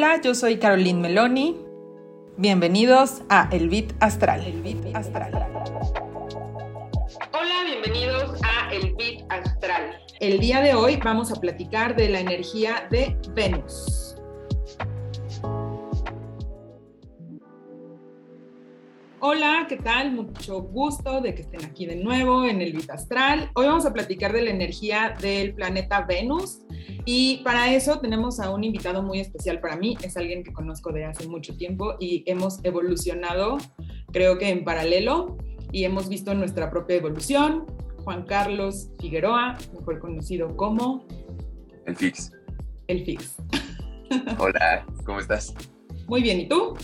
Hola, yo soy Caroline Meloni. Bienvenidos a El Bit Astral. El Bit Astral. Hola, bienvenidos a El Bit Astral. El día de hoy vamos a platicar de la energía de Venus. Hola, ¿qué tal? Mucho gusto de que estén aquí de nuevo en el Bit Astral. Hoy vamos a platicar de la energía del planeta Venus y para eso tenemos a un invitado muy especial para mí. Es alguien que conozco de hace mucho tiempo y hemos evolucionado, creo que en paralelo, y hemos visto nuestra propia evolución. Juan Carlos Figueroa, mejor conocido como... El Fix. El Fix. Hola, ¿cómo estás? Muy bien, ¿y tú?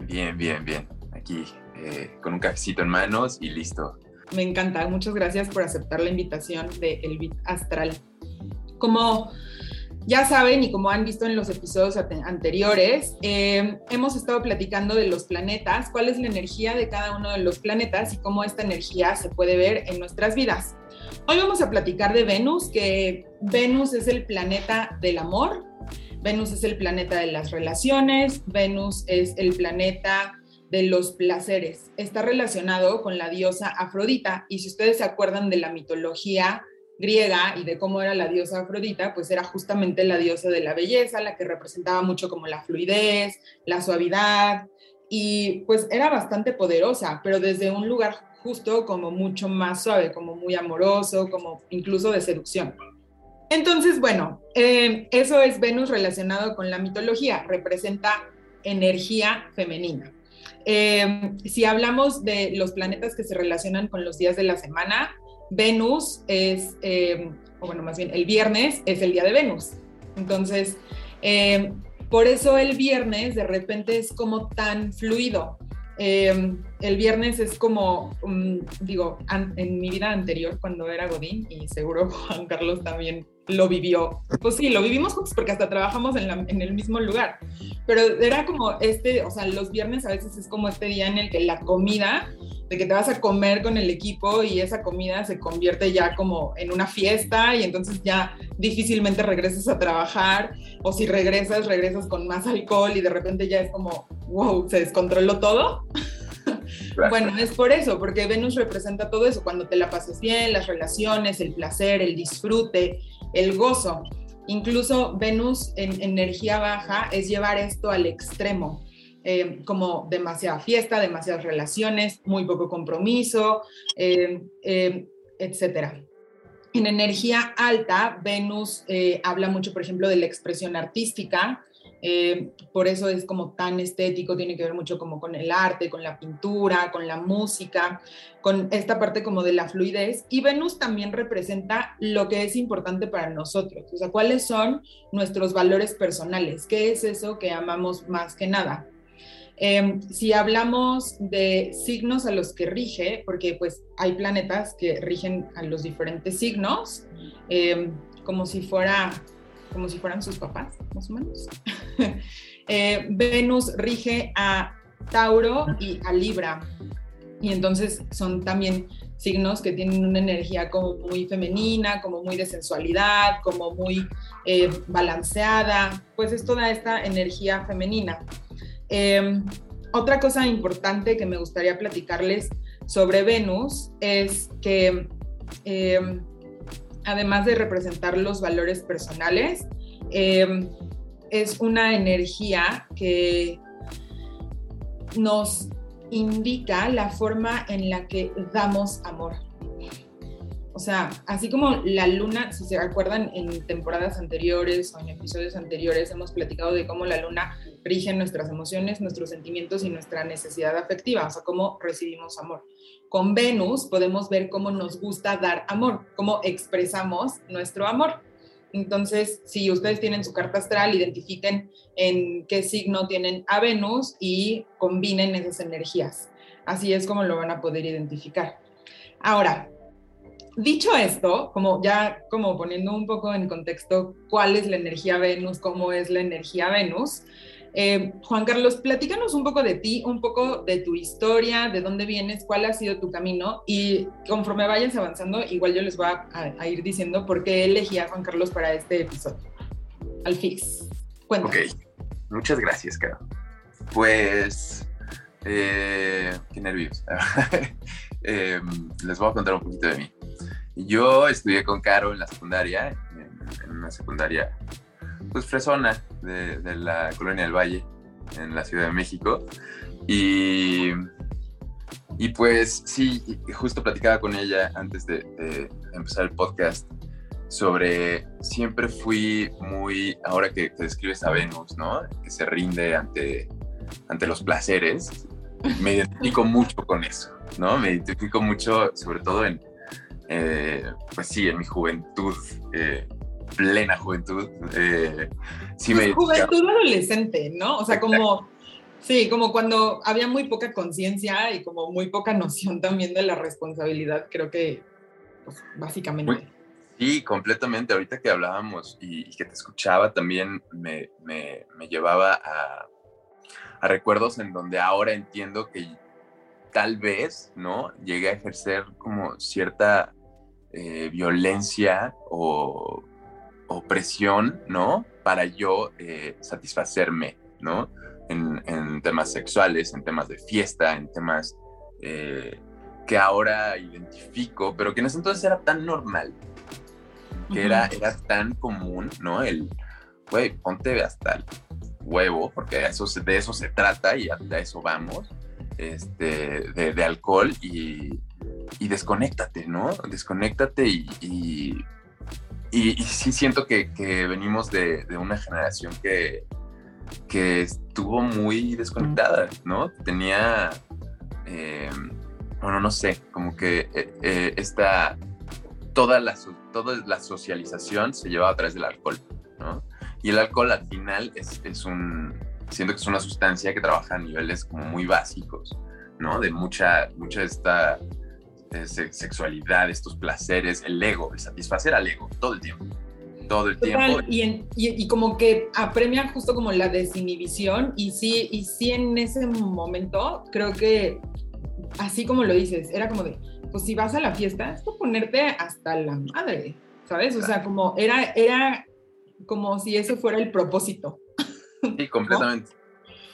Bien, bien, bien. Aquí eh, con un cafecito en manos y listo. Me encanta, muchas gracias por aceptar la invitación de El Bit Astral. Como ya saben y como han visto en los episodios anteriores, eh, hemos estado platicando de los planetas, cuál es la energía de cada uno de los planetas y cómo esta energía se puede ver en nuestras vidas. Hoy vamos a platicar de Venus, que Venus es el planeta del amor, Venus es el planeta de las relaciones, Venus es el planeta de los placeres. Está relacionado con la diosa Afrodita y si ustedes se acuerdan de la mitología griega y de cómo era la diosa Afrodita, pues era justamente la diosa de la belleza, la que representaba mucho como la fluidez, la suavidad y pues era bastante poderosa, pero desde un lugar justo como mucho más suave, como muy amoroso, como incluso de seducción. Entonces, bueno, eh, eso es Venus relacionado con la mitología, representa energía femenina. Eh, si hablamos de los planetas que se relacionan con los días de la semana, Venus es, eh, o bueno, más bien el viernes es el día de Venus. Entonces, eh, por eso el viernes de repente es como tan fluido. el viernes es como, um, digo, en mi vida anterior cuando era Godín, y seguro Juan Carlos también lo vivió. Pues sí, lo vivimos juntos porque hasta trabajamos en, en, el mismo lugar. Pero era como este, o sea, los viernes a veces es como este día en el que la comida, de que te vas a comer con el equipo y esa comida se convierte ya como en una fiesta y entonces ya difícilmente regresas a trabajar o si regresas, regresas con más alcohol y de repente ya es como, wow, se descontroló todo. Bueno, es por eso, porque Venus representa todo eso, cuando te la pases bien, las relaciones, el placer, el disfrute, el gozo. Incluso Venus en energía baja es llevar esto al extremo, eh, como demasiada fiesta, demasiadas relaciones, muy poco compromiso, eh, eh, etcétera. En energía alta, Venus habla mucho, por ejemplo, de la expresión artística, eh, por eso es como tan estético, tiene que ver mucho como con el arte, con la pintura, con la música, con esta parte como de la fluidez. Y Venus también representa lo que es importante para nosotros, o sea, cuáles son nuestros valores personales, qué es eso que amamos más que nada. Em, si hablamos de signos a los que rige, porque pues hay planetas que rigen a los diferentes signos, em, como si fuera como si fueran sus papás, más o menos. Eh, Venus rige a Tauro y a Libra. Y entonces son también signos que tienen una energía como muy femenina, como muy de sensualidad, como muy eh, balanceada, pues es toda esta energía femenina. Em, otra cosa importante que me gustaría platicarles sobre Venus es que em, además de representar los valores personales, em, es una energía que nos indica la forma en la que damos amor. O sea, así como la luna, si se acuerdan en temporadas anteriores o en episodios anteriores, hemos platicado de cómo la luna rige nuestras emociones, nuestros sentimientos y nuestra necesidad afectiva, o sea, cómo recibimos amor. Con Venus podemos ver cómo nos gusta dar amor, cómo expresamos nuestro amor. Entonces, si ustedes tienen su carta astral, identifiquen en qué signo tienen a Venus y combinen esas energías. Así es como lo van a poder identificar. Ahora, dicho esto, como ya como poniendo un poco en contexto cuál es la energía Venus, cómo es la energía Venus, eh, Juan Carlos, platícanos un poco de ti, un poco de tu historia, de dónde vienes, cuál ha sido tu camino y conforme vayas avanzando, igual yo les voy a, ir diciendo por qué elegí a Juan Carlos para este episodio. Al fix. Cuéntame. Ok. Muchas gracias, Caro. Pues, eh, qué nervios. Em, les voy a contar un poquito de mí. Yo estudié con Caro en la secundaria, en, una secundaria, pues fresona, de, de, la Colonia del Valle, en la Ciudad de México. Y, y pues sí, justo platicaba con ella antes de, de empezar el podcast sobre siempre fui muy, ahora que, te describes a Venus, ¿no? Que se rinde ante, ante los placeres, me identifico mucho con eso, ¿no? Me identifico mucho, sobre todo en, eh, pues sí, en mi juventud, eh, plena juventud. Eh, sí pues juventud adolescente, ¿no? O sea, como... Sí, como cuando había muy poca conciencia y como muy poca noción también de la responsabilidad, creo que, pues, básicamente. Sí, completamente. Ahorita que hablábamos y, que te escuchaba también me, me, me llevaba a, a, recuerdos en donde ahora entiendo que tal vez, ¿no? Llegué a ejercer como cierta eh, violencia o opresión, ¿no? Para yo eh, satisfacerme, ¿no? En, en, temas sexuales, en temas de fiesta, en temas eh, que ahora identifico, pero que en ese entonces era tan normal, que era, era tan común, ¿no? El, güey, ponte hasta el huevo, porque eso, de eso se trata y a, eso vamos, este, de, alcohol y, y, desconéctate, ¿no? Desconéctate y, y, y sí siento que, venimos de, una generación que, estuvo muy desconectada, ¿no? Tenía, eh, bueno, no sé, como que eh, eh, esta toda la, toda la socialización se lleva a través del alcohol, ¿no? Y el alcohol al final es, es, un, siento que es una sustancia que trabaja a niveles como muy básicos, ¿no? De mucha, mucha esta eh, sexualidad, estos placeres, el ego, el satisfacer al ego todo el tiempo. Todo el tiempo. Y, y, y, como que apremia justo como la desinhibición y sí, y sí en ese momento creo que así como lo dices, era como de, pues si vas a la fiesta, es ponerte hasta la madre, ¿sabes? O sea, como era, era como si eso fuera el propósito. Sí, completamente.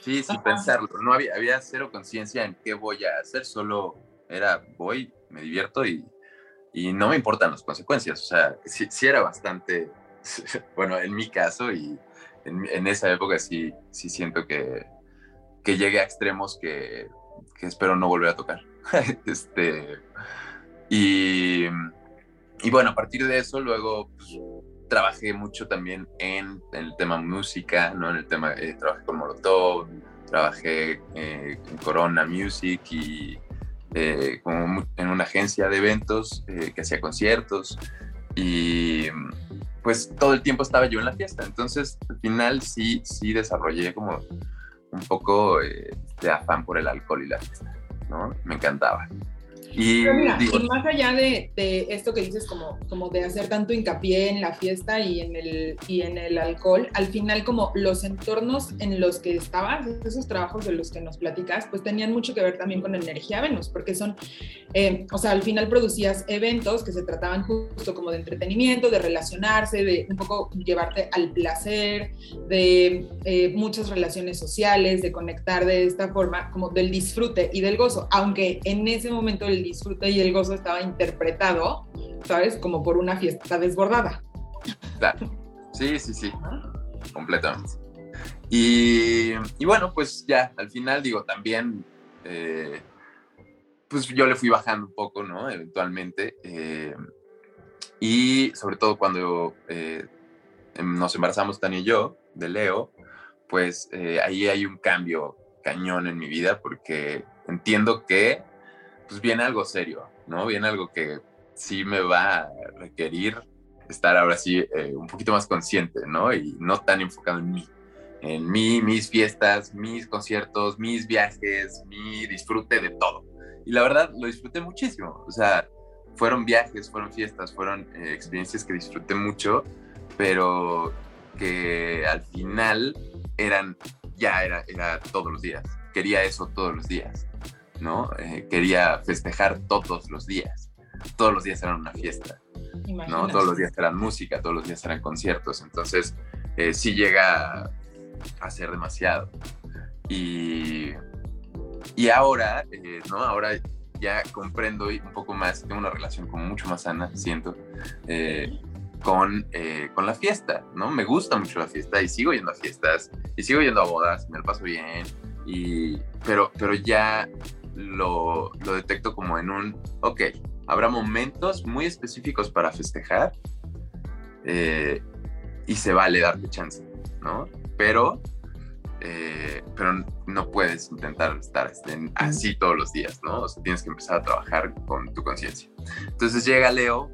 Sí, sin pensarlo. No había, había cero conciencia en qué voy a hacer, solo era voy, me divierto y, y no me importan las consecuencias. O sea, sí, era bastante, bueno, en mi caso y en, en, esa época sí, sí siento que, que llegué a extremos que, que espero no volver a tocar. este, y, y, bueno, a partir de eso luego pues, trabajé mucho también en, el tema música, ¿no? En el tema, eh, trabajé con Molotov, trabajé eh, en Corona Music y eh, como en una agencia de eventos que hacía conciertos y pues todo el tiempo estaba yo en la fiesta. Entonces al final sí, sí desarrollé como un poco de afán por el alcohol y la fiesta. ¿no? Me encantaba. Y, más allá de, esto que dices, como, como de hacer tanto hincapié en la fiesta y en, el, y en el alcohol, al final como los entornos en los que estabas, esos trabajos de los que nos platicas, pues tenían mucho que ver también con energía Venus, porque son, eh, o sea, al final producías eventos que se trataban justo como de entretenimiento, de relacionarse, de un poco llevarte al placer, de eh, muchas relaciones sociales, de conectar de esta forma, como del disfrute y del gozo, aunque en ese momento el disfrute y el gozo estaba interpretado, ¿sabes? Como por una fiesta desbordada. Claro. Sí, sí, sí. Completamente. Y, y bueno, pues ya, al final digo, también, eh, pues yo le fui bajando un poco, ¿no? Eventualmente. Eh, y sobre todo cuando eh, nos embarazamos Tania y yo, de Leo, pues ahí hay un cambio cañón en mi vida porque entiendo que pues viene algo serio, ¿no? Viene algo que sí me va a requerir estar ahora sí eh, un poquito más consciente, ¿no? Y no tan enfocado en mí, en mí, mis fiestas, mis conciertos, mis viajes, mi disfrute de todo. Y la verdad, lo disfruté muchísimo. O sea, fueron viajes, fueron fiestas, fueron eh, experiencias que disfruté mucho, pero que al final eran, ya era, era todos los días. Quería eso todos los días. ¿No? Eh, quería festejar todos los días. Todos los días eran una fiesta, ¿no? Todos los días eran música, todos los días eran conciertos. Entonces, eh, sí llega hacer demasiado. Y, y ahora, eh, ¿no? Ahora ya comprendo un poco más, tengo una relación como mucho más sana, siento, eh, con, eh, con la fiesta, ¿no? Me gusta mucho la fiesta y sigo yendo a fiestas y sigo yendo a bodas, me lo paso bien, y, pero, pero ya lo, lo detecto como en un, ok, habrá momentos muy específicos para festejar eh, y se vale darte chance, ¿no? Pero, eh, pero no puedes intentar estar así todos los días, ¿no? O sea, tienes que empezar a trabajar con tu conciencia. Entonces llega Leo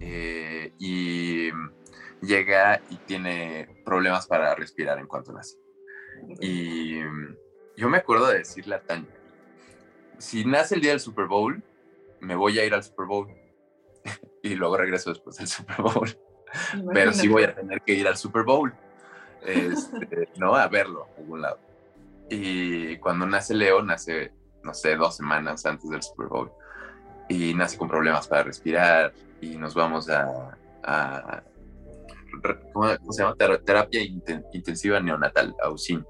eh, y llega y tiene problemas para respirar en cuanto nace. Y yo me acuerdo de decirle a Tania, si nace el día del Super Bowl, me voy a ir al Super Bowl y luego regreso después del Super Bowl. Pero sí voy a tener que ir al Super Bowl, este, ¿no? A verlo a algún lado. Y cuando nace Leo, nace, no sé, dos semanas antes del Super Bowl. Y nace con problemas para respirar y nos vamos a, ¿cómo, se llama? Terapia intensiva neonatal, a UCIN.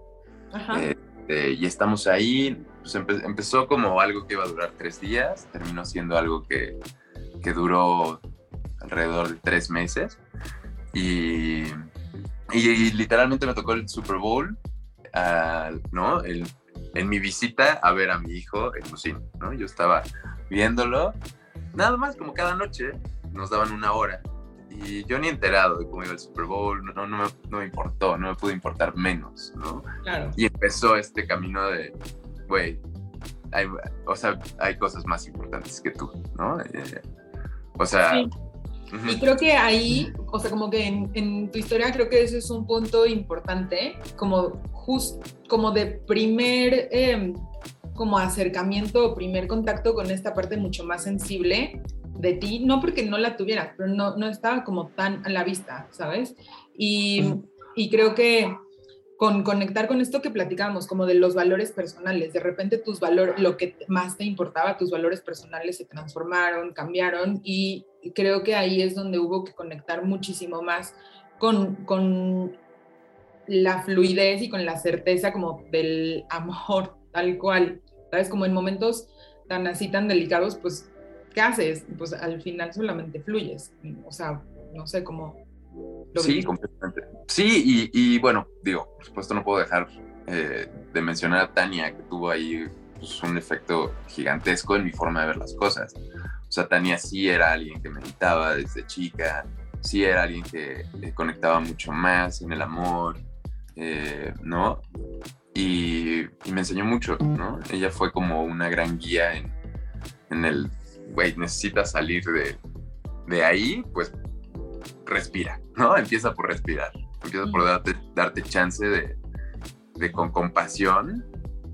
Este, y estamos ahí, pues empezó como algo que iba a durar tres días, terminó siendo algo que, que duró alrededor de tres meses. Y, y, literalmente me tocó el Super Bowl, ¿no? El, en mi visita a ver a mi hijo en Lucín, ¿no? Yo estaba viéndolo, nada más como cada noche, nos daban una hora. Y yo ni enterado de cómo iba el Super Bowl, no, no, me, no me importó, no me pudo importar menos, ¿no? Claro. Y empezó este camino de, güey, o sea, hay cosas más importantes que tú, ¿no? Eh, o sea... Y creo que ahí, o sea, como que en, tu historia creo que ese es un punto importante, como just, como de primer, em, como acercamiento o primer contacto con esta parte mucho más sensible de ti, no porque no la tuvieras, pero no, no estaba como tan a la vista, ¿sabes? Y, y creo que con conectar con esto que platicábamos, como de los valores personales. De repente tus valores, lo que más te importaba, tus valores personales se transformaron, cambiaron y creo que ahí es donde hubo que conectar muchísimo más con, con la fluidez y con la certeza como del amor tal cual. ¿Sabes? Como en momentos tan así, tan delicados, pues, ¿qué haces? Pues al final solamente fluyes. O sea, no sé cómo Sí, completamente. Sí, y, bueno, digo, por supuesto no puedo dejar eh, de mencionar a Tania, que tuvo ahí pues, un efecto gigantesco en mi forma de ver las cosas. O sea, Tania sí era alguien que meditaba desde chica, sí era alguien que conectaba mucho más en el amor, eh, ¿no? Y, me enseñó mucho, ¿no? Ella fue como una gran guía en, en el, güey, necesitas salir de, de ahí, pues respira, ¿no? Empieza por respirar, empieza por darte, darte chance de, de con compasión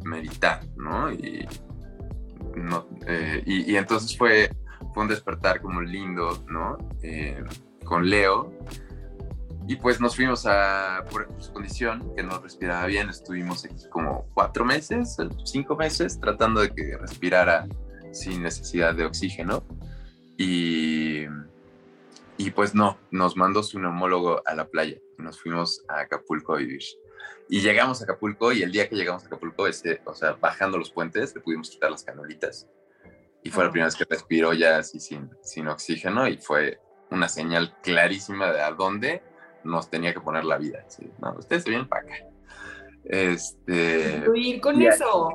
meditar, ¿no? Y, no, eh, y, entonces fue, fue un despertar como lindo, ¿no? Eh, con Leo. Y pues nos fuimos a, por su condición, que no respiraba bien, estuvimos aquí como cuatro meses, cinco meses, tratando de que respirara sin necesidad de oxígeno. Y, y pues no, nos mandó su neumólogo a la playa y nos fuimos a Acapulco a vivir. Y llegamos a Acapulco y el día que llegamos a Acapulco, ese, o sea, bajando los puentes, le pudimos quitar las canolitas. Y fue la primera vez que respiró ya así sin, sin oxígeno y fue una señal clarísima de a dónde nos tenía que poner la vida. No, ustedes se vienen para acá. Este, fluir con eso.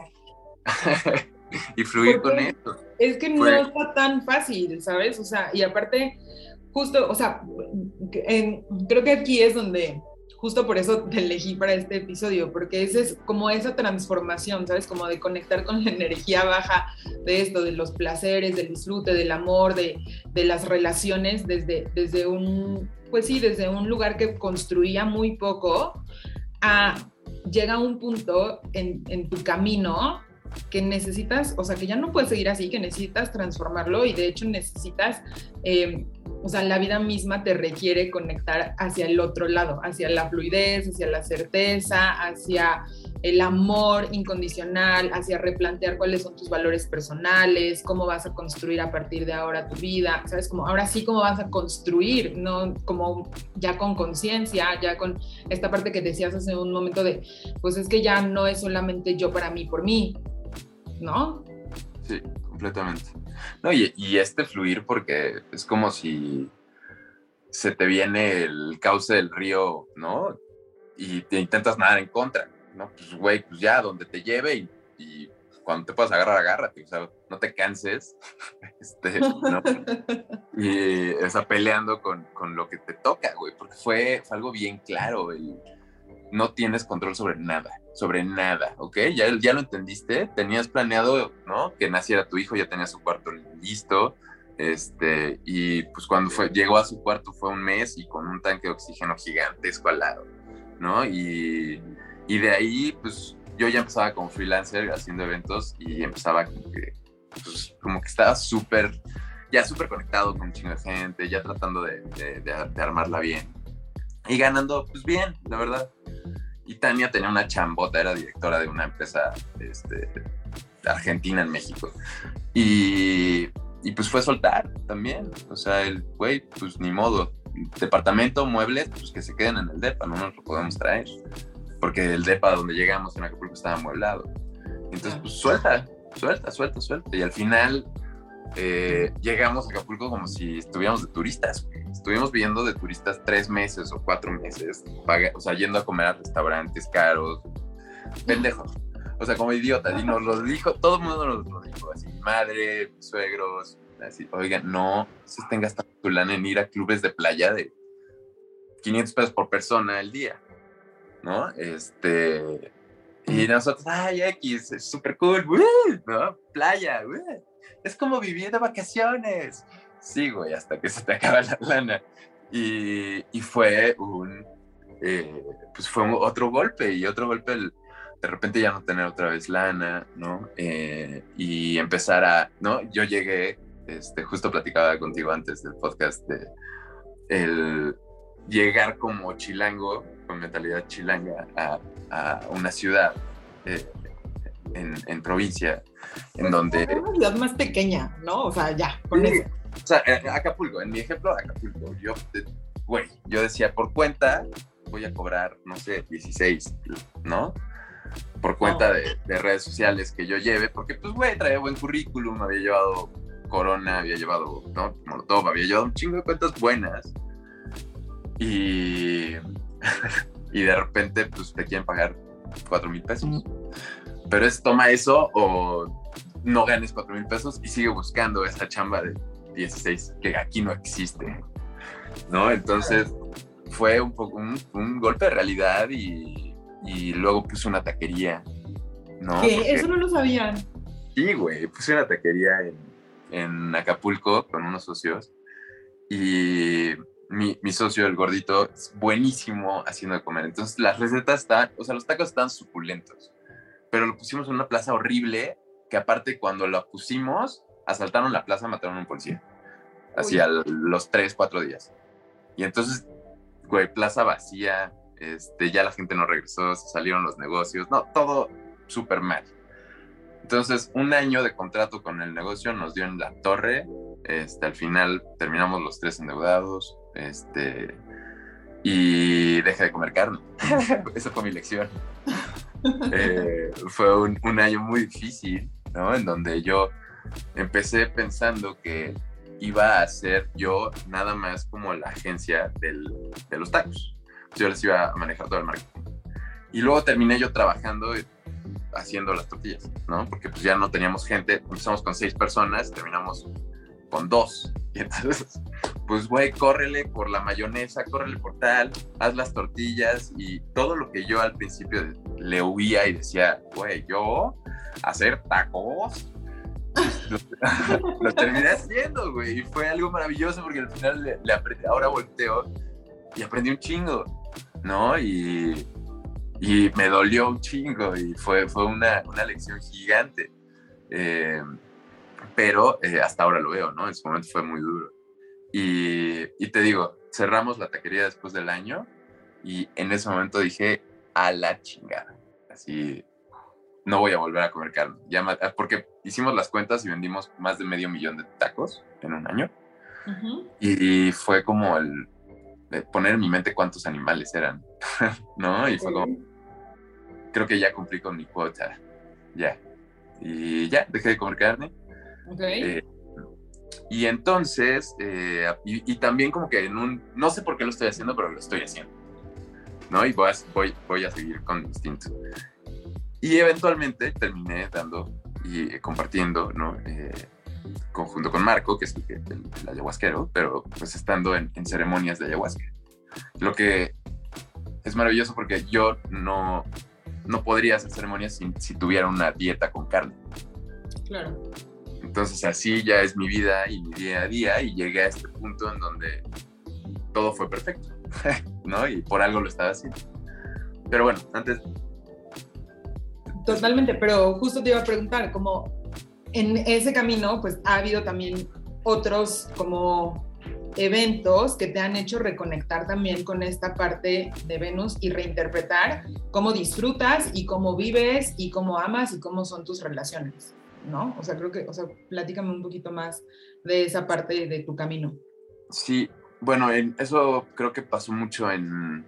y fluir con eso. Es que no está tan fácil, ¿sabes? O sea, y aparte justo, o sea, creo que aquí es donde, justo por eso te elegí para este episodio, porque ese es como esa transformación, ¿sabes? Como de conectar con la energía baja de esto, de los placeres, del disfrute, del amor, de, de las relaciones, desde, desde un, pues sí, desde un lugar que construía muy poco, a llega un punto en, en tu camino que necesitas, o sea, que ya no puedes seguir así, que necesitas transformarlo y de hecho necesitas eh, o sea, la vida misma te requiere conectar hacia el otro lado, hacia la fluidez, hacia la certeza, hacia el amor incondicional, hacia replantear cuáles son tus valores personales, cómo vas a construir a partir de ahora tu vida, ¿sabes? Como ahora sí cómo vas a construir, no como ya con conciencia, ya con esta parte que decías hace un momento de, pues es que ya no es solamente yo para mí, por mí, ¿no? Sí, completamente. No, y, y este fluir porque es como si se te viene el cauce del río, ¿no? Y te intentas nadar en contra no, pues güey, pues ya, donde te lleve y, cuando te puedas agarrar, agárrate, o sea, no te canses, este, ¿no? y está peleando con, con, lo que te toca, güey, porque fue, fue algo bien claro, el, no tienes control sobre nada, sobre nada, ¿ok? Ya, ya lo entendiste, tenías planeado, ¿no? Que naciera tu hijo, ya tenía su cuarto listo, este, y pues cuando fue, llegó a su cuarto fue un mes y con un tanque de oxígeno gigantesco al lado, ¿no? Y y de ahí, pues yo ya empezaba como freelancer haciendo eventos y empezaba como que, pues, como que estaba súper, ya súper conectado con un chingo de gente, ya tratando de, de, armarla bien. Y ganando, pues bien, la verdad. Y Tania tenía una chambota, era directora de una empresa este, argentina en México. Y, y pues fue soltar también. O sea, el güey, pues ni modo. Departamento, muebles, pues que se queden en el DEPA, no nos lo podemos traer porque el depa donde llegamos en Acapulco estaba amueblado. Entonces, pues suelta, suelta, suelta, suelta. Y al final eh, llegamos a Acapulco como si estuviéramos de turistas. Estuvimos viviendo de turistas tres meses o cuatro meses, o sea, yendo a comer a restaurantes caros, pendejos. O sea, como idiotas. Y nos lo dijo, todo el mundo nos lo dijo, así, madre, suegros, así, oigan, no se estén gastando tu lana en ir a clubes de playa de 500 pesos por persona al día. ¿no? Este, y nosotros, ay, X, es súper cool, ¿no? Playa, Es como vivir de vacaciones. Sí, güey, hasta que se te acaba la lana. Y, y fue un, eh, pues fue otro golpe y otro golpe de repente ya no tener otra vez lana, ¿no? Eh, y empezar a, ¿no? Yo llegué, este, justo platicaba contigo antes del podcast de el llegar como chilango con mentalidad chilanga a, una ciudad eh, en, provincia, en donde... Una ciudad más pequeña, ¿no? O sea, ya, con eso. O sea, Acapulco, en mi ejemplo, Acapulco, yo, güey, yo decía, por cuenta voy a cobrar, no sé, 16, ¿no? Por cuenta de, redes sociales que yo lleve, porque pues, güey, traía buen currículum, había llevado Corona, había llevado, ¿no? Molotov, había llevado un chingo de cuentas buenas. Y y de repente pues te quieren pagar cuatro mil pesos. Pero es toma eso o no ganes cuatro mil pesos y sigue buscando esta chamba de 16 que aquí no existe. ¿No? Entonces fue un, poco, un, golpe de realidad y, y, luego puse una taquería. ¿no? ¿Qué? Eso no lo sabían. Sí, güey, puse una taquería en, en Acapulco con unos socios y mi, mi, socio, el gordito, es buenísimo haciendo de comer. Entonces las recetas están, o sea, los tacos están suculentos, pero lo pusimos en una plaza horrible que aparte cuando lo pusimos, asaltaron la plaza, mataron a un policía. Así a los tres, cuatro días. Y entonces, güey, plaza vacía, este, ya la gente no regresó, se salieron los negocios, no, todo súper mal. Entonces, un año de contrato con el negocio nos dio en la torre. Este, al final terminamos los tres endeudados. Este, y dejé de comer carne. Esa fue mi lección. Eh, fue un, un, año muy difícil, ¿no? En donde yo empecé pensando que iba a ser yo nada más como la agencia del, de los tacos. Yo les iba a manejar todo el marketing. Y luego terminé yo trabajando haciendo las tortillas, ¿no? Porque pues ya no teníamos gente, empezamos con seis personas, terminamos con dos. Y entonces, pues, güey, córrele por la mayonesa, córrele por tal, haz las tortillas y todo lo que yo al principio le huía y decía, güey, yo hacer tacos, lo, terminé haciendo, güey. Y fue algo maravilloso porque al final le, aprendí, ahora volteo y aprendí un chingo, ¿no? Y, y me dolió un chingo y fue, fue una, una lección gigante. Eh, pero eh, hasta ahora lo veo, ¿no? En su momento fue muy duro. Y, y te digo, cerramos la taquería después del año y en ese momento dije, a la chingada. Así, no voy a volver a comer carne. Ya, porque hicimos las cuentas y vendimos más de medio millón de tacos en un año. y, fue como el poner en mi mente cuántos animales eran, ¿no? Y fue como, creo que ya cumplí con mi cuota, ya. Y ya, dejé de comer carne. Eh, y entonces, eh, y, también como que en un, no sé por qué lo estoy haciendo, pero lo estoy haciendo, ¿no? Y voy a, voy, voy a seguir con instinto. Y eventualmente terminé dando y compartiendo, ¿no? Eh, conjunto con Marco, que es el, el, ayahuasquero, pero pues estando en, ceremonias de ayahuasca. Lo que es maravilloso porque yo no, no podría hacer ceremonias si, si tuviera una dieta con carne. Claro. Entonces así ya es mi vida y mi día a día y llegué a este punto en donde todo fue perfecto, ¿no? Y por algo lo estaba haciendo. Pero bueno, antes... Totalmente, pero justo te iba a preguntar, como en ese camino, pues ha habido también otros como eventos que te han hecho reconectar también con esta parte de Venus y reinterpretar cómo disfrutas y cómo vives y cómo amas y cómo son tus relaciones, ¿no? O sea, creo que, o sea, platícame un poquito más de esa parte de tu camino. Sí, bueno, eso creo que pasó mucho en,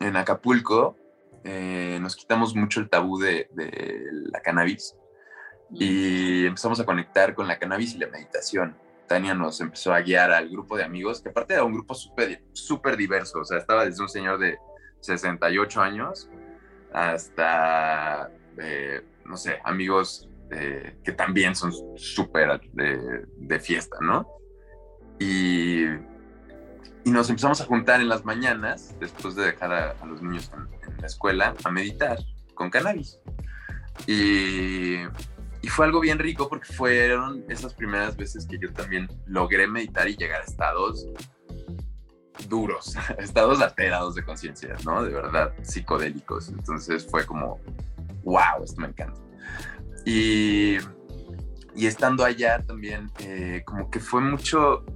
en Acapulco. Eh, nos quitamos mucho el tabú de, de la cannabis y empezamos a conectar con la cannabis y la meditación. Tania nos empezó a guiar al grupo de amigos, que aparte era un grupo súper super diverso, o sea, estaba desde un señor de 68 años hasta, eh, no sé, amigos eh, que también son súper de, de, fiesta, ¿no? Y, y, nos empezamos a juntar en las mañanas, después de dejar a, los niños en, en la escuela, a meditar con cannabis. Y y fue algo bien rico porque fueron esas primeras veces que yo también logré meditar y llegar a estados duros, estados alterados de conciencia, ¿no? De verdad, psicodélicos. Entonces fue como, wow, esto me encanta. Y, estando allá también, eh, como que fue mucho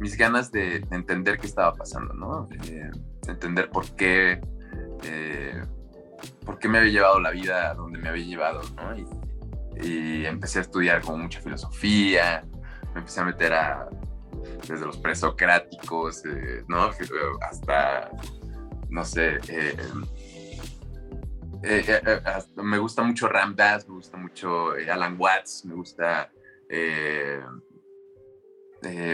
mis ganas de, entender qué estaba pasando, ¿no? Eh, entender por qué, eh, por qué me había llevado la vida a donde me había llevado, ¿no? Y, empecé a estudiar como mucha filosofía, me empecé a meter a, desde los presocráticos, ¿no? Hasta, no sé, eh, me gusta mucho Ram Dass, me gusta mucho Alan Watts, me gusta,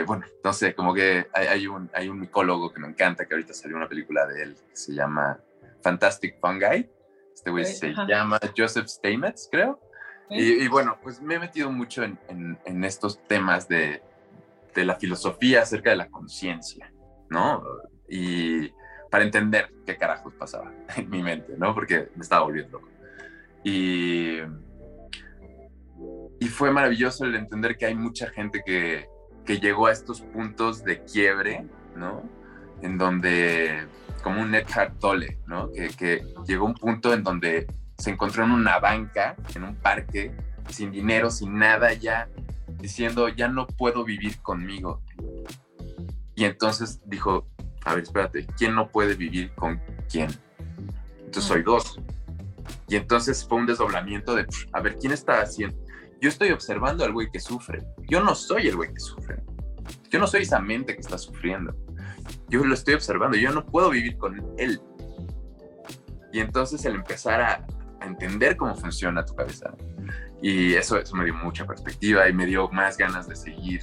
bueno, no sé, como que hay, un, hay un micólogo que me encanta, que ahorita salió una película de él que se llama Fantastic Fungi. Este güey se llama Joseph Steinmetz, creo. Y, bueno, pues me he metido mucho en, estos temas de, la filosofía acerca de la conciencia, ¿no? Y para entender qué carajos pasaba en mi mente, ¿no? Porque me estaba volviendo loco. Y, y fue maravilloso el entender que hay mucha gente que, llegó a estos puntos de quiebre, ¿no? En donde, como un Eckhart Tolle, ¿no? Que, que llegó a un punto en donde se encontró en una banca, en un parque, sin dinero, sin nada, ya diciendo, ya no puedo vivir conmigo. Y entonces dijo, a ver, espérate, ¿quién no puede vivir con quién? Entonces soy dos. Y entonces fue un desdoblamiento de, a ver, ¿quién está haciendo? Yo estoy observando al güey que sufre. Yo no soy el güey que sufre. Yo no soy esa mente que está sufriendo. Yo lo estoy observando. Yo no puedo vivir con él. Y entonces el empezar a, a entender cómo funciona tu cabeza. Y eso, eso me dio mucha perspectiva y me dio más ganas de seguir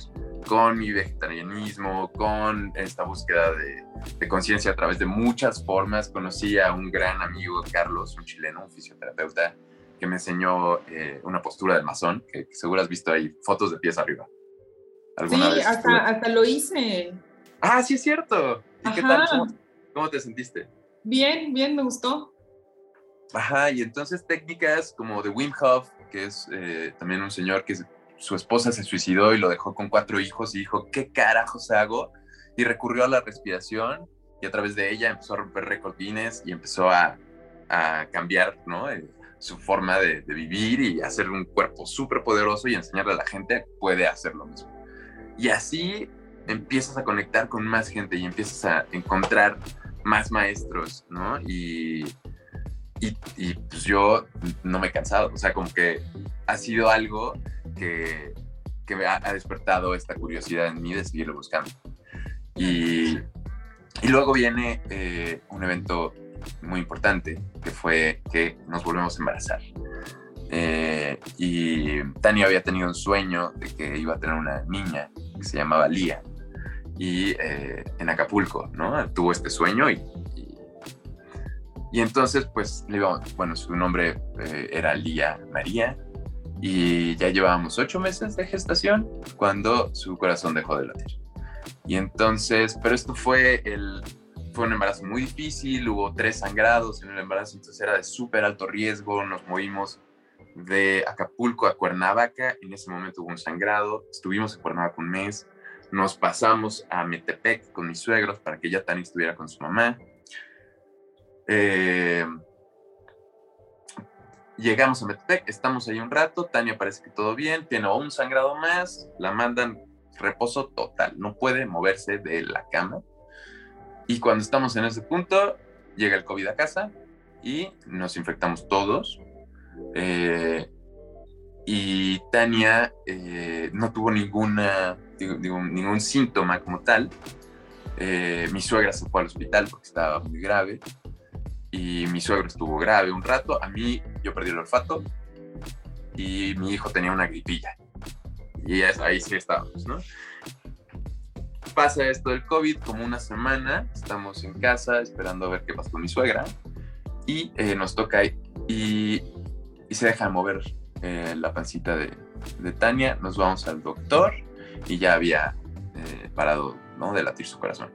con mi vegetarianismo, con esta búsqueda de, de conciencia a través de muchas formas. Conocí a un gran amigo, Carlos, un chileno, un fisioterapeuta, que me enseñó eh, una postura del masón, que, seguro has visto ahí fotos de pies arriba. sí, hasta, hasta, lo hice. Ah, sí es cierto. ¿Y qué tal? ¿Cómo te sentiste? Bien, bien, me gustó. Ajá, y entonces técnicas como de Wim Hof, que es eh, también un señor que su esposa se suicidó y lo dejó con cuatro hijos y dijo, ¿qué carajos hago? Y recurrió a la respiración y a través de ella empezó a romper recordines y empezó a, a cambiar ¿no? Eh, su forma de, vivir y hacer un cuerpo súper poderoso y enseñarle a la gente puede hacer lo mismo. Y así empiezas a conectar con más gente y empiezas a encontrar más maestros, ¿no? Y, y, pues yo no me he cansado, o sea, como que ha sido algo que, que me ha, despertado esta curiosidad en mí de seguirlo buscando. Y, y luego viene eh, un evento muy importante, que fue que nos volvemos a embarazar. Eh, y Tania había tenido un sueño de que iba a tener una niña que se llamaba Lía. Y eh, en Acapulco, ¿no? Tuvo este sueño y, y, entonces, pues, bueno, su nombre eh, era Lía María y ya llevábamos ocho meses de gestación cuando su corazón dejó de latir. Y entonces, pero esto fue el fue un embarazo muy difícil, hubo tres sangrados en el embarazo, entonces era de súper alto riesgo, nos movimos de Acapulco a Cuernavaca, en ese momento hubo un sangrado, estuvimos en Cuernavaca un mes, nos pasamos a Metepec con mis suegros para que ya Tania estuviera con su mamá. Eh, llegamos a Metepec, estamos ahí un rato, Tania parece que todo bien, tiene un sangrado más, la mandan reposo total, no puede moverse de la cama. Y cuando estamos en ese punto, llega el COVID a casa y nos infectamos todos. Eh, y Tania eh, no tuvo ninguna, ningún síntoma como tal. Eh, mi suegra se fue al hospital porque estaba muy grave y mi suegro estuvo grave un rato. A mí yo perdí el olfato y mi hijo tenía una gripilla. Y ahí sí estábamos, ¿no? Pasa esto del COVID como una semana, estamos en casa esperando a ver qué pasa con mi suegra y nos toca y y se deja mover eh, la pancita de, de, Tania. Nos vamos al doctor y ya había eh, parado de latir su corazón.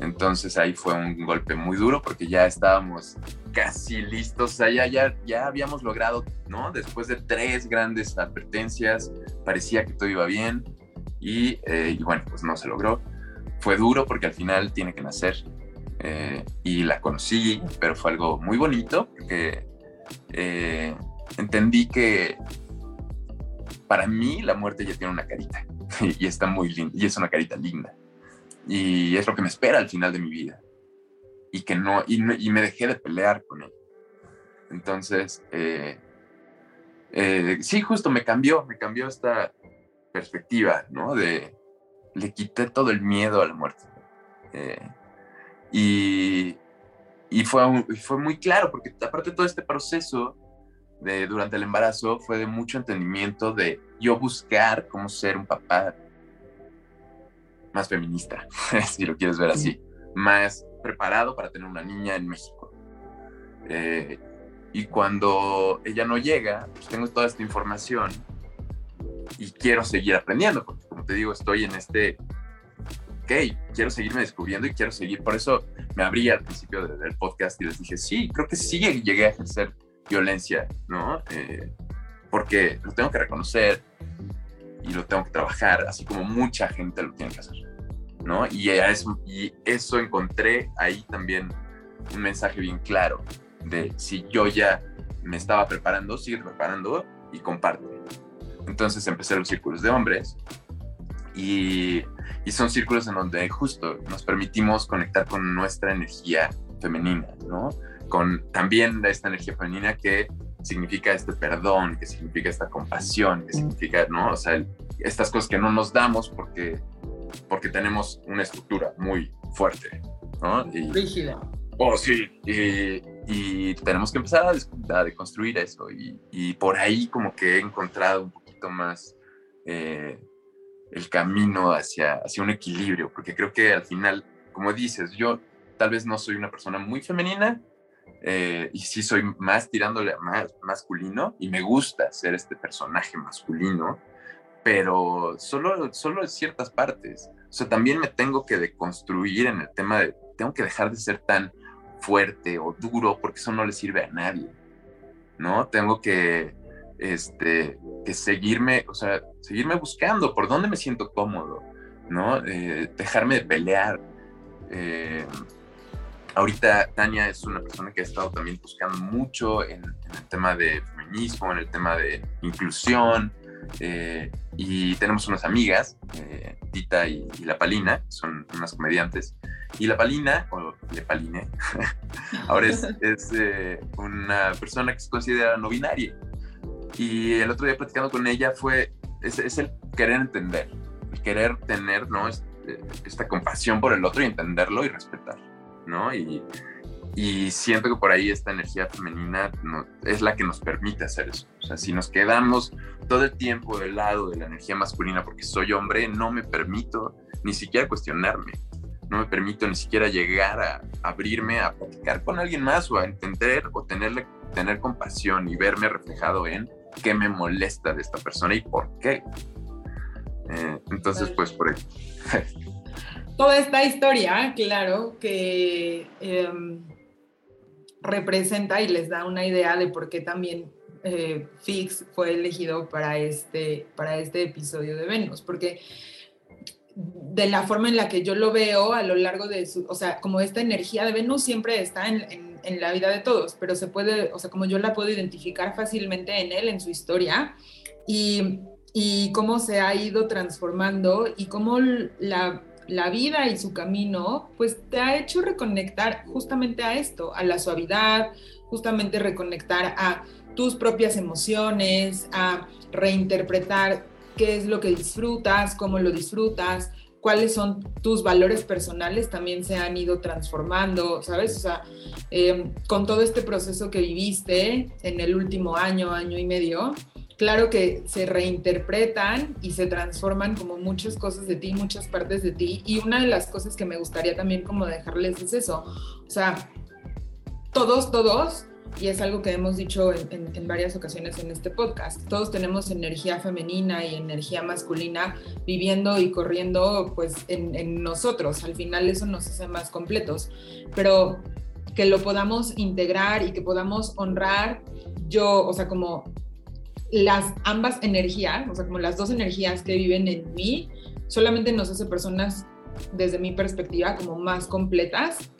Entonces ahí fue un golpe muy duro porque ya estábamos casi listos, o sea, ya, ya, ya habíamos logrado, ¿no? Después de tres grandes advertencias, parecía que todo iba bien y, eh, bueno, pues no se logró. Fue duro porque al final tiene que nacer y la conocí, pero fue algo muy bonito porque eh, entendí que para mí la muerte ya tiene una carita y está muy linda y es una carita linda y es lo que me espera al final de mi vida. Y que no y, me dejé de pelear con él. Entonces eh, eh, sí justo me cambió me cambió esta perspectiva no de le quité todo el miedo a la muerte. Y y fue, fue muy claro, porque aparte todo este proceso de, durante el embarazo fue de mucho entendimiento de yo buscar cómo ser un papá más feminista, si lo quieres ver así, más preparado para tener una niña en México. Eh, y cuando ella no llega, pues tengo toda esta información y quiero seguir aprendiendo, porque como te digo, estoy en este ok, quiero seguirme descubriendo y quiero seguir. Por eso me abrí al principio del podcast y les dije, sí, creo que sí llegué a ejercer violencia, ¿no? Eh, porque lo tengo que reconocer y lo tengo que trabajar, así como mucha gente lo tiene que hacer, ¿no? Y eso, y eso encontré ahí también un mensaje bien claro de si yo ya me estaba preparando, sigue preparando y comparte. Entonces empecé los círculos de hombres y y son círculos en donde justo nos permitimos conectar con nuestra energía femenina, ¿no? Con también esta energía femenina que significa este perdón, que significa esta compasión, que significa, ¿no? O sea, estas cosas que no nos damos porque, porque tenemos una estructura muy fuerte, ¿no? Rígida. Oh, sí. Y, y, tenemos que empezar a, deconstruir eso. Y, y, por ahí como que he encontrado un poquito más eh, el camino hacia, hacia un equilibrio, porque creo que al final, como dices, yo tal vez no soy una persona muy femenina eh, y sí soy más tirándole a más masculino y me gusta ser este personaje masculino, pero solo, solo en ciertas partes. O sea, también me tengo que deconstruir en el tema de, tengo que dejar de ser tan fuerte o duro porque eso no le sirve a nadie, ¿no? Tengo que este, que seguirme, o sea, seguirme buscando por dónde me siento cómodo, ¿no? Eh, dejarme de pelear. Eh, ahorita Tania es una persona que ha estado también buscando mucho en, el tema de feminismo, en el tema de inclusión, Eh, y tenemos unas amigas, eh, Tita y, La Palina, son unas comediantes. Y La Palina, o Le Paline, ahora es, es eh, una persona que se considera no binaria. Y el otro día platicando con ella fue, es, es el querer entender, el querer tener, ¿no? esta compasión por el otro y entenderlo y respetar, ¿no? Y, y siento que por ahí esta energía femenina es la que nos permite hacer eso. O sea, si nos quedamos todo el tiempo del lado de la energía masculina porque soy hombre, no me permito ni siquiera cuestionarme. No me permito ni siquiera llegar a abrirme a platicar con alguien más o a entender o tenerle, tener compasión y verme reflejado en qué me molesta de esta persona y por qué. Eh, entonces, pues por ahí. Toda esta historia, claro, que... Em, representa y les da una idea de por qué también eh, Fix fue elegido para este, para este episodio de Venus, porque de la forma en la que yo lo veo a lo largo de su, o sea, como esta energía de Venus siempre está en, en, la vida de todos, pero se puede, o sea, como yo la puedo identificar fácilmente en él, en su historia, y, y cómo se ha ido transformando y cómo la la vida y su camino, pues te ha hecho reconectar justamente a esto, a la suavidad, justamente reconectar a tus propias emociones, a reinterpretar qué es lo que disfrutas, cómo lo disfrutas, cuáles son tus valores personales también se han ido transformando, ¿sabes? O sea, em, con todo este proceso que viviste en el último año, año y medio, claro que se reinterpretan y se transforman como muchas cosas de ti, muchas partes de ti. Y una de las cosas que me gustaría también como dejarles es eso. O sea, todos, todos, y es algo que hemos dicho en, varias ocasiones en este podcast, todos tenemos energía femenina y energía masculina viviendo y corriendo pues en, en nosotros. Al final eso nos hace más completos. Pero que lo podamos integrar y que podamos honrar yo, o sea, como las ambas energías, o sea, como las dos energías que viven en mí, solamente nos hace personas, desde mi perspectiva, como más completas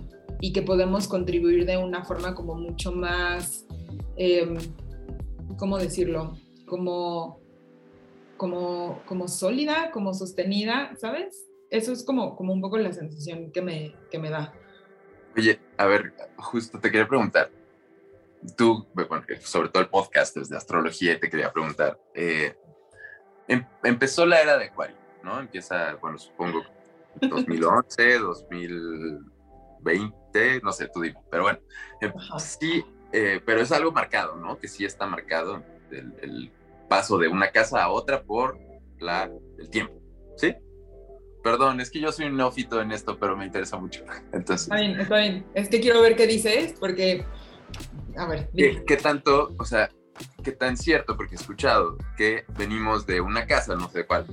y que podemos contribuir de una forma como mucho más, eh, ¿cómo decirlo? Como, como, como sólida, como sostenida, ¿sabes? Eso es como, como un poco la sensación que me, que me da. Oye, a ver, justo te quería preguntar, tú, bueno, sobre todo el podcast de astrología, y te quería preguntar, eh, em, empezó la era de Acuario, ¿no? Empieza, bueno, supongo 2011, 2020, no sé, tú dime, pero bueno, em, sí, eh, pero es algo marcado, ¿no? Que sí está marcado el, el, paso de una casa a otra por la, el tiempo, ¿sí? Perdón, es que yo soy un neófito en esto, pero me interesa mucho. Entonces... Está bien, está bien. Es que quiero ver qué dices, porque a ver. ¿Qué, tanto, o sea, qué tan cierto? Porque he escuchado que venimos de una casa, no sé cuál,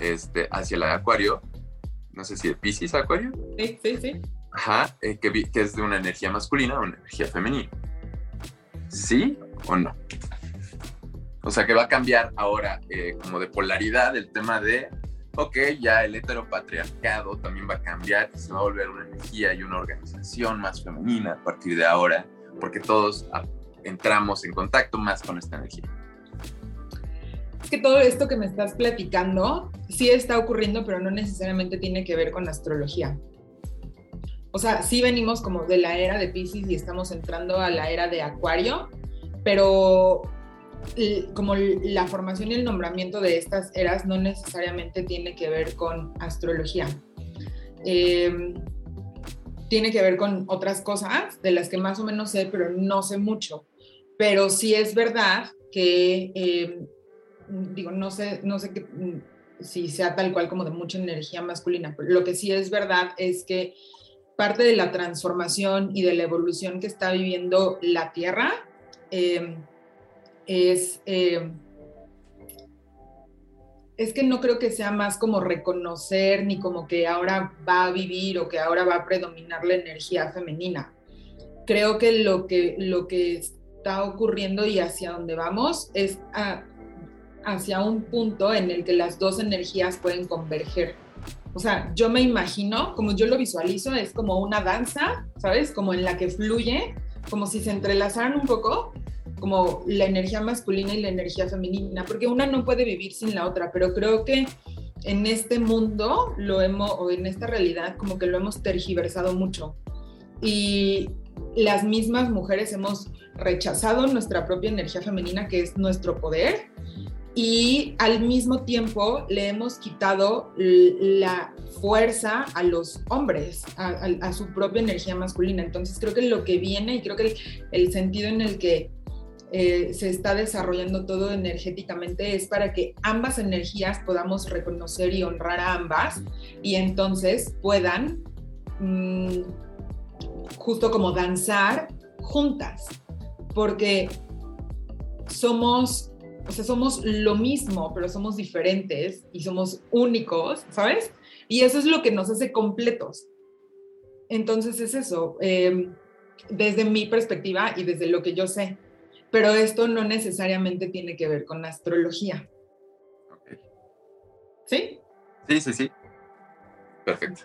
este, hacia el acuario, no sé si de Pisces acuario. Sí, sí, sí. Ajá, eh, que, que, es de una energía masculina a una energía femenina. ¿Sí o no? O sea, que va a cambiar ahora eh, como de polaridad el tema de, ok, ya el heteropatriarcado también va a cambiar y se va a volver una energía y una organización más femenina a partir de ahora porque todos entramos en contacto más con esta energía. Es que todo esto que me estás platicando sí está ocurriendo, pero no necesariamente tiene que ver con astrología. O sea, sí venimos como de la era de Pisces y estamos entrando a la era de Acuario, pero como la formación y el nombramiento de estas eras no necesariamente tiene que ver con astrología. Eh, tiene que ver con otras cosas de las que más o menos sé, pero no sé mucho. Pero sí es verdad que, eh, digo, no sé, no sé mm, si sea tal cual como de mucha energía masculina, pero lo que sí es verdad es que parte de la transformación y de la evolución que está viviendo la Tierra eh, es... Eh, es que no creo que sea más como reconocer ni como que ahora va a vivir o que ahora va a predominar la energía femenina. Creo que lo que, lo que está ocurriendo y hacia donde vamos es hacia un punto en el que las dos energías pueden converger. O sea, yo me imagino, como yo lo visualizo, es como una danza, ¿sabes? Como en la que fluye, como si se entrelazaran un poco como la energía masculina y la energía femenina, porque una no puede vivir sin la otra, pero creo que en este mundo lo hemos, o en esta realidad, como que lo hemos tergiversado mucho. Y las mismas mujeres hemos rechazado nuestra propia energía femenina, que es nuestro poder, y al mismo tiempo le hemos quitado la fuerza a los hombres, a, su propia energía masculina. Entonces creo que lo que viene y creo que el, sentido en el que eh, se está desarrollando todo energéticamente es para que ambas energías podamos reconocer y honrar a ambas y entonces puedan mm, justo como danzar juntas, porque somos o sea, somos lo mismo, pero somos diferentes y somos únicos, ¿sabes? Y eso es lo que nos hace completos. Entonces es eso, em, desde mi perspectiva y desde lo que yo sé. Pero esto no necesariamente tiene que ver con astrología. ¿Sí? Sí, sí, sí. Perfecto.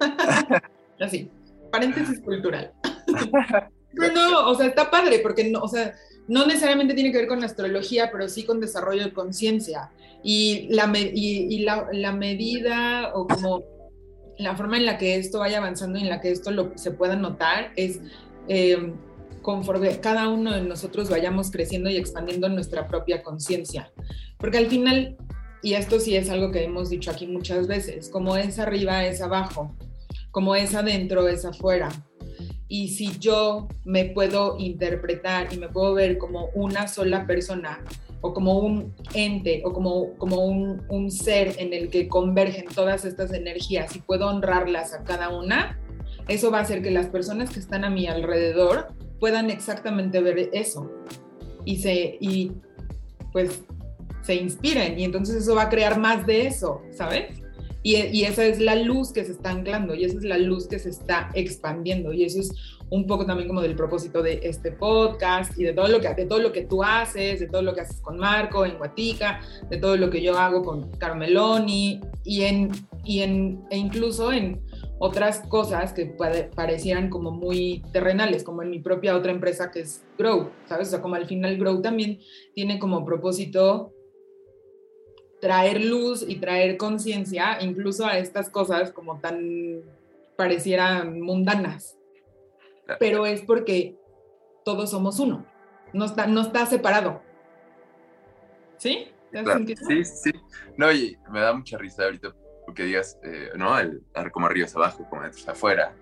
Así, paréntesis cultural. Pero no, o sea, está padre porque no, o sea, no necesariamente tiene que ver con astrología, pero sí con desarrollo de conciencia. Y, la, y, la, medida o como la forma en la que esto vaya avanzando y en la que esto lo, se pueda notar es eh, conforme cada uno de nosotros vayamos creciendo y expandiendo nuestra propia conciencia. Porque al final, y esto sí es algo que hemos dicho aquí muchas veces, como es arriba es abajo, como es adentro es afuera y si yo me puedo interpretar y me puedo ver como una sola persona o como un ente o como, como un, un, ser en el que convergen todas estas energías y puedo honrarlas a cada una, eso va a hacer que las personas que están a mi alrededor puedan exactamente ver eso. Y se y pues se inspiren. Y entonces eso va a crear más de eso, ¿sabes? Y, esa es la luz que se está anclando y esa es la luz que se está expandiendo. Y eso es un poco también como del propósito de este podcast y de todo lo que de todo lo que tú haces, de todo lo que haces con Marco en Guatica, de todo lo que yo hago con Carmeloni y en y en e incluso en otras cosas que parecieran como muy terrenales, como en mi propia otra empresa que es Grow, ¿sabes? O sea, como al final Grow también tiene como propósito traer luz y traer conciencia incluso a estas cosas como tan parecieran mundanas. Pero es porque todos somos uno, no está, no está separado. ¿Sí? Sí, sí. No, y me da mucha risa ahorita porque digas, eh, ¿no? El como arriba es abajo, como adentro es afuera.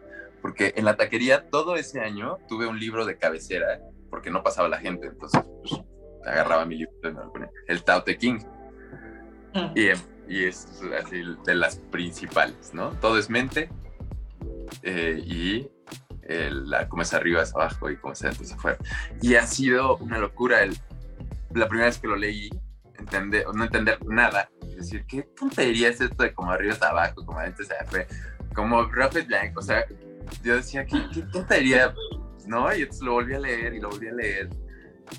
Porque en la taquería todo ese año tuve un libro de cabecera porque no pasaba la gente, entonces pues, agarraba mi libro, el Tao Te King y, y, es así de las principales, ¿no? Todo es mente eh, y la, como es arriba es abajo y como es adentro es afuera. Y ha sido una locura. El, la primera vez que lo leí, entender, no entender nada. Decir, ¿qué tontería es esto de como arriba es abajo, como adentro es afuera? Como rojo es blanco. O sea, yo decía, ¿qué, qué tontería? ¿No? Y entonces lo volví a leer y lo volví a leer.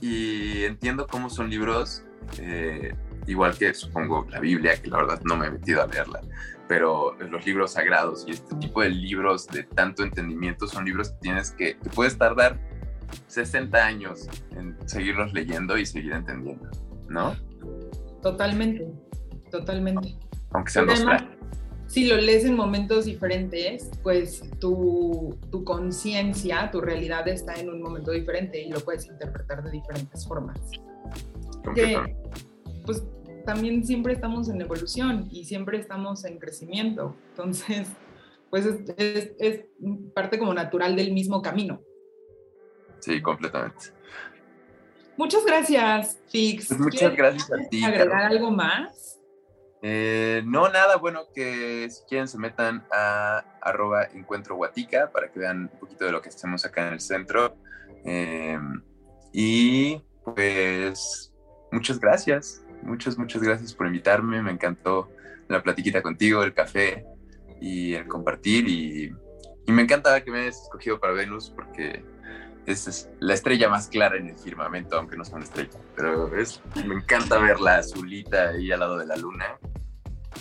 Y entiendo cómo son libros eh, igual que supongo la Biblia, que la verdad no me he metido a leerla, pero los libros sagrados y este tipo de libros de tanto entendimiento son libros que tienes que, que puedes tardar 60 años en seguirlos leyendo y seguir entendiendo, ¿no? Totalmente, totalmente. Aunque sean dos si lo lees en momentos diferentes, pues tu, tu conciencia, tu realidad está en un momento diferente y lo puedes interpretar de diferentes formas. Que, pues también siempre estamos en evolución y siempre estamos en crecimiento. Entonces, pues es, es, parte como natural del mismo camino. Sí, completamente. Muchas gracias, Fix. Pues muchas gracias a ti. ¿Agregar algo más? Eh, no, nada, bueno, que si quieren se metan a arroba encuentro guatica para que vean un poquito de lo que hacemos acá en el centro. Eh, y pues muchas gracias. Muchas, muchas gracias por invitarme. Me encantó la platiquita contigo, el café y el compartir. Y, me encanta que me hayas escogido para Venus porque es, la estrella más clara en el firmamento, aunque no sea una estrella. Pero es, me encanta ver la azulita ahí al lado de la luna.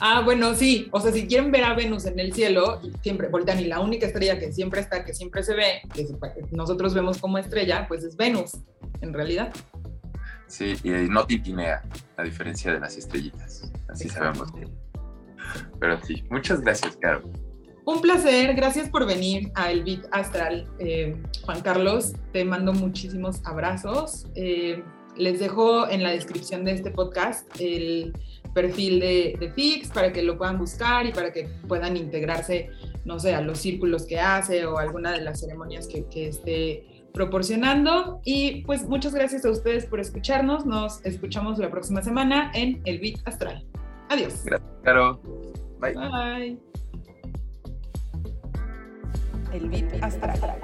Ah, bueno, sí. O sea, si quieren ver a Venus en el cielo, siempre voltean y la única estrella que siempre está, que siempre se ve, que nosotros vemos como estrella, pues es Venus, en realidad. Sí, y no tintinea, a diferencia de las estrellitas. Así sabemos. Pero sí, muchas gracias, Caro. Un placer, gracias por venir a El Beat Astral. Eh, Juan Carlos, te mando muchísimos abrazos. Eh, les dejo en la descripción de este podcast el perfil de, Fix para que lo puedan buscar y para que puedan integrarse, no sé, a los círculos que hace o alguna de las ceremonias que, que esté proporcionando. Y pues muchas gracias a ustedes por escucharnos. Nos escuchamos la próxima semana en El Beat Astral. Adiós. Gracias, Caro. Bye. Bye el VIP astral.